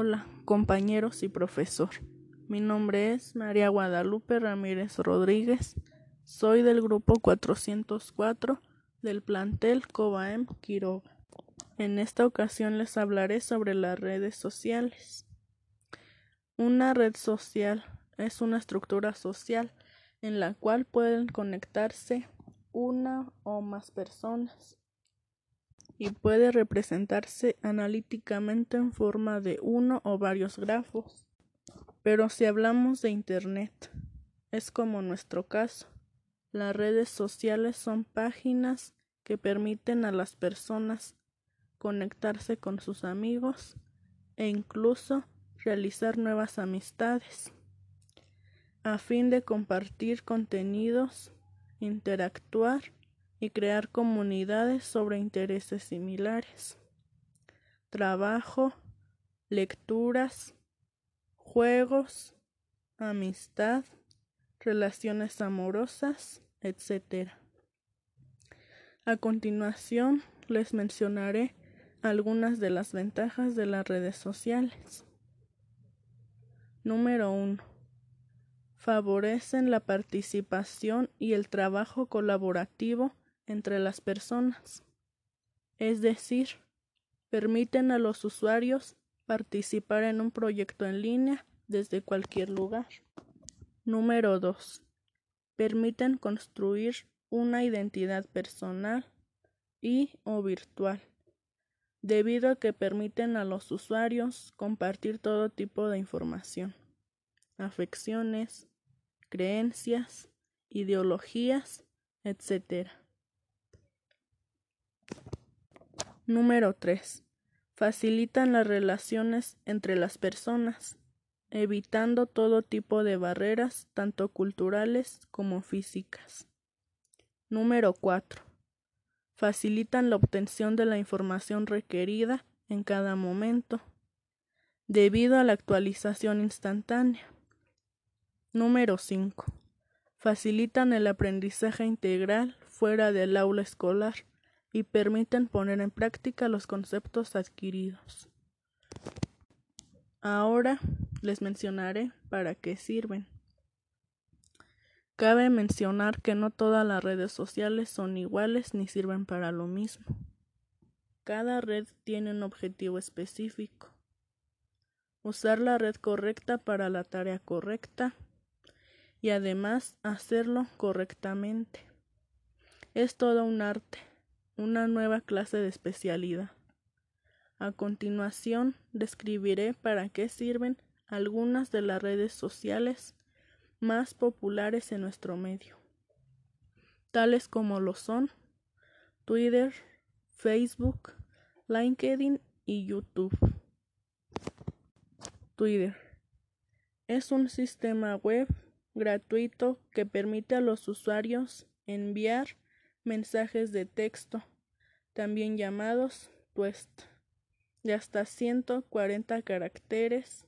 Hola, compañeros y profesor. Mi nombre es María Guadalupe Ramírez Rodríguez. Soy del grupo 404 del plantel Cobaem Quiroga. En esta ocasión les hablaré sobre las redes sociales. Una red social es una estructura social en la cual pueden conectarse una o más personas y puede representarse analíticamente en forma de uno o varios grafos. Pero si hablamos de Internet, es como nuestro caso. Las redes sociales son páginas que permiten a las personas conectarse con sus amigos e incluso realizar nuevas amistades a fin de compartir contenidos, interactuar y crear comunidades sobre intereses similares. Trabajo, lecturas, juegos, amistad, relaciones amorosas, etc. A continuación les mencionaré algunas de las ventajas de las redes sociales. Número 1. Favorecen la participación y el trabajo colaborativo entre las personas. Es decir, permiten a los usuarios participar en un proyecto en línea desde cualquier lugar. Número 2. Permiten construir una identidad personal y o virtual debido a que permiten a los usuarios compartir todo tipo de información, afecciones, creencias, ideologías, etc. Número 3. Facilitan las relaciones entre las personas, evitando todo tipo de barreras, tanto culturales como físicas. Número 4 facilitan la obtención de la información requerida en cada momento, debido a la actualización instantánea. Número 5. Facilitan el aprendizaje integral fuera del aula escolar y permiten poner en práctica los conceptos adquiridos. Ahora les mencionaré para qué sirven. Cabe mencionar que no todas las redes sociales son iguales ni sirven para lo mismo. Cada red tiene un objetivo específico. Usar la red correcta para la tarea correcta y además hacerlo correctamente. Es todo un arte, una nueva clase de especialidad. A continuación describiré para qué sirven algunas de las redes sociales más populares en nuestro medio, tales como lo son Twitter, Facebook, LinkedIn y YouTube. Twitter es un sistema web gratuito que permite a los usuarios enviar mensajes de texto, también llamados twist, de hasta 140 caracteres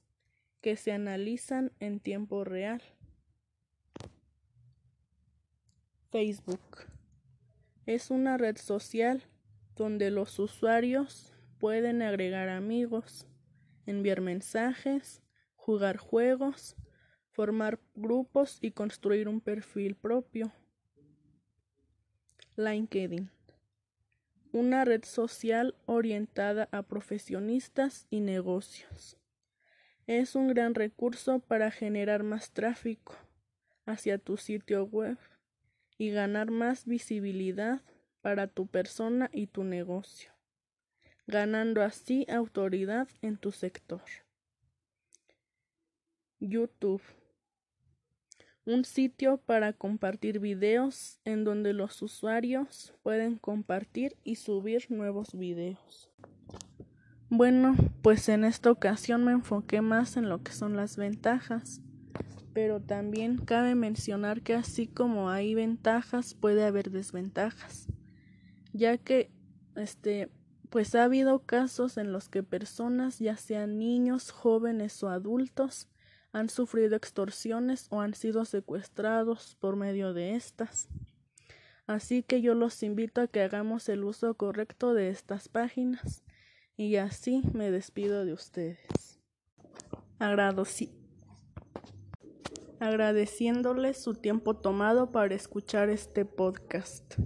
que se analizan en tiempo real. Facebook es una red social donde los usuarios pueden agregar amigos, enviar mensajes, jugar juegos, formar grupos y construir un perfil propio. LinkedIn. Una red social orientada a profesionistas y negocios. Es un gran recurso para generar más tráfico hacia tu sitio web y ganar más visibilidad para tu persona y tu negocio, ganando así autoridad en tu sector. YouTube. Un sitio para compartir videos en donde los usuarios pueden compartir y subir nuevos videos. Bueno, pues en esta ocasión me enfoqué más en lo que son las ventajas pero también cabe mencionar que así como hay ventajas puede haber desventajas ya que este pues ha habido casos en los que personas ya sean niños jóvenes o adultos han sufrido extorsiones o han sido secuestrados por medio de estas. Así que yo los invito a que hagamos el uso correcto de estas páginas. Y así me despido de ustedes. Agradeciéndoles su tiempo tomado para escuchar este podcast.